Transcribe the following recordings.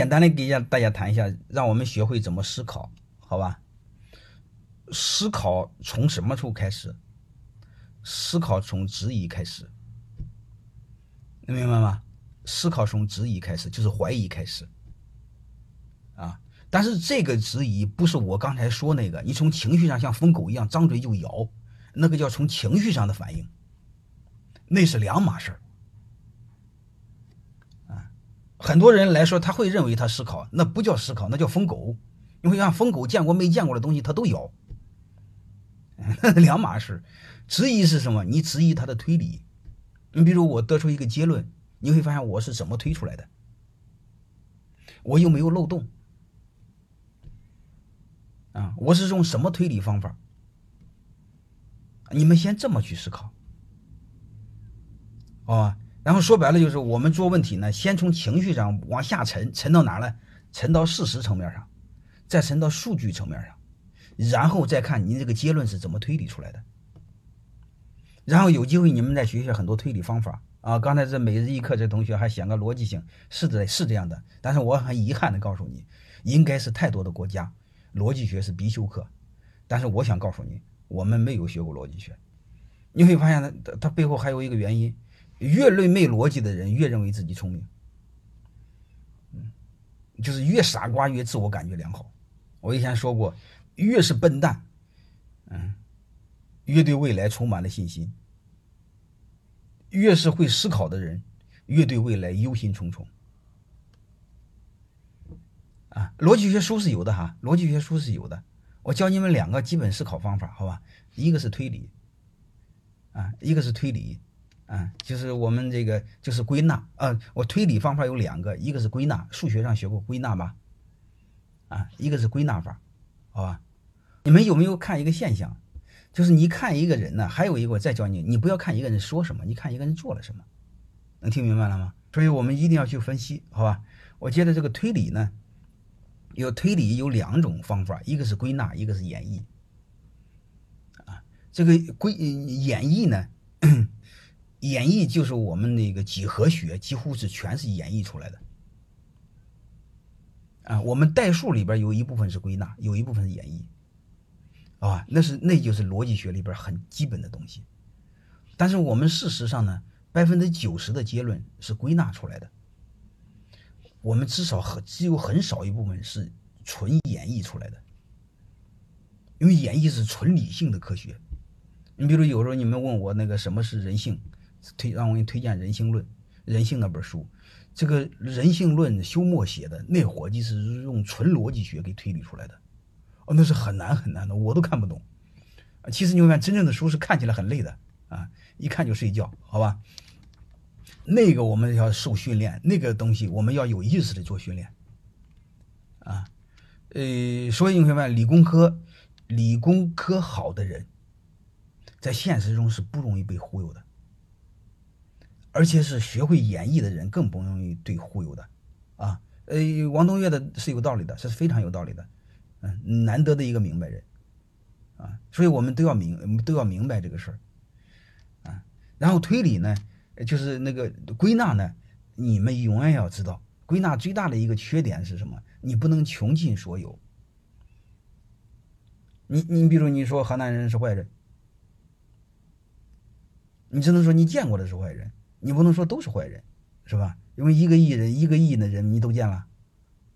简单的给一下大家谈一下，让我们学会怎么思考，好吧？思考从什么时候开始？思考从质疑开始，能明白吗？思考从质疑开始，就是怀疑开始。啊，但是这个质疑不是我刚才说那个，你从情绪上像疯狗一样张嘴就咬，那个叫从情绪上的反应，那是两码事儿。很多人来说，他会认为他思考，那不叫思考，那叫疯狗。因为像疯狗见过没见过的东西，他都咬，两码事。质疑是什么？你质疑他的推理。你比如我得出一个结论，你会发现我是怎么推出来的，我又没有漏洞？啊，我是用什么推理方法？你们先这么去思考，哦。然后说白了就是，我们做问题呢，先从情绪上往下沉，沉到哪呢？沉到事实层面上，再沉到数据层面上，然后再看您这个结论是怎么推理出来的。然后有机会你们再学学很多推理方法啊。刚才这每日一课这同学还显个逻辑性，是的，是这样的。但是我很遗憾的告诉你，应该是太多的国家逻辑学是必修课，但是我想告诉你，我们没有学过逻辑学。你会发现它它背后还有一个原因。越论没逻辑的人，越认为自己聪明，嗯，就是越傻瓜越自我感觉良好。我以前说过，越是笨蛋，嗯，越对未来充满了信心；越是会思考的人，越对未来忧心忡忡。啊，逻辑学书是有的哈，逻辑学书是有的。我教你们两个基本思考方法，好吧？一个是推理，啊，一个是推理。啊，就是我们这个就是归纳啊，我推理方法有两个，一个是归纳，数学上学过归纳吧？啊，一个是归纳法，好吧？你们有没有看一个现象？就是你看一个人呢，还有一个我再教你，你不要看一个人说什么，你看一个人做了什么，能听明白了吗？所以我们一定要去分析，好吧？我觉得这个推理呢，有推理有两种方法，一个是归纳，一个是演绎。啊，这个归演绎呢？演绎就是我们那个几何学，几乎是全是演绎出来的。啊，我们代数里边有一部分是归纳，有一部分是演绎，啊，那是那就是逻辑学里边很基本的东西。但是我们事实上呢，百分之九十的结论是归纳出来的。我们至少很只有很少一部分是纯演绎出来的，因为演绎是纯理性的科学。你比如有时候你们问我那个什么是人性？推让我给你推荐《人性论》，人性那本书，这个《人性论》休谟写的，那伙计是用纯逻辑学给推理出来的，哦，那是很难很难的，我都看不懂。其实你会看，真正的书是看起来很累的啊，一看就睡觉，好吧？那个我们要受训练，那个东西我们要有意识的做训练啊。呃，所以你会发现，理工科理工科好的人，在现实中是不容易被忽悠的。而且是学会演绎的人更不容易被忽悠的，啊，呃，王东岳的是有道理的，是非常有道理的，嗯，难得的一个明白人，啊，所以我们都要明都要明白这个事儿，啊，然后推理呢，就是那个归纳呢，你们永远要知道，归纳最大的一个缺点是什么？你不能穷尽所有，你你比如你说河南人是坏人，你只能说你见过的是坏人。你不能说都是坏人，是吧？因为一个亿人，一个亿的人你都见了，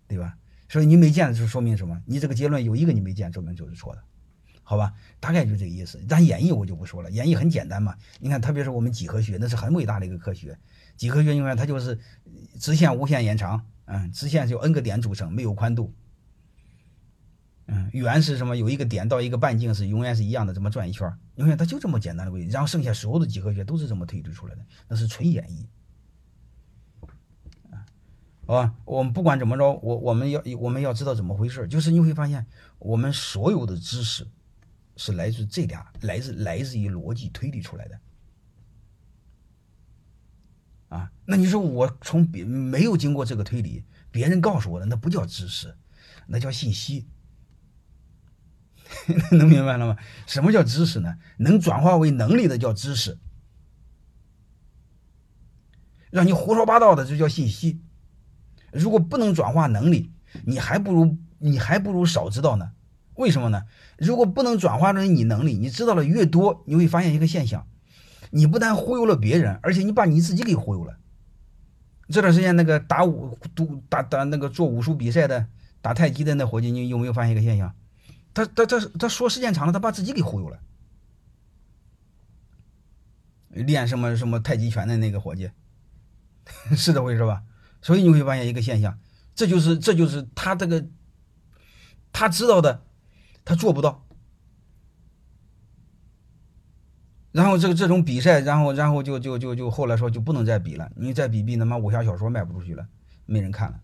对吧？所以你没见的就说明什么？你这个结论有一个你没见，说明就是错的，好吧？大概就这个意思。但演绎我就不说了，演绎很简单嘛。你看，特别是我们几何学，那是很伟大的一个科学。几何学你看它就是直线无限延长，嗯，直线就 n 个点组成，没有宽度。嗯，圆是什么？有一个点到一个半径是永远是一样的，这么转一圈永远它就这么简单的规律，然后剩下所有的几何学都是这么推理出来的，那是纯演绎。啊，好吧，我们不管怎么着，我我们要我们要知道怎么回事，就是你会发现，我们所有的知识是来自这俩，来自来自于逻辑推理出来的。啊，那你说我从别没有经过这个推理，别人告诉我的，那不叫知识，那叫信息。能明白了吗？什么叫知识呢？能转化为能力的叫知识，让你胡说八道的就叫信息，如果不能转化能力，你还不如你还不如少知道呢。为什么呢？如果不能转化成你能力，你知道了越多，你会发现一个现象：你不但忽悠了别人，而且你把你自己给忽悠了。这段时间那个打武、都打打那个做武术比赛的、打太极的那伙计，你有没有发现一个现象？他他他他说时间长了，他把自己给忽悠了。练什么什么太极拳的那个伙计，是这回事吧？所以你会发现一个现象，这就是这就是他这个他知道的。他做不到，然后这个这种比赛，然后然后就就就就后来说就不能再比了，你再比比他妈武侠小说卖不出去了，没人看了。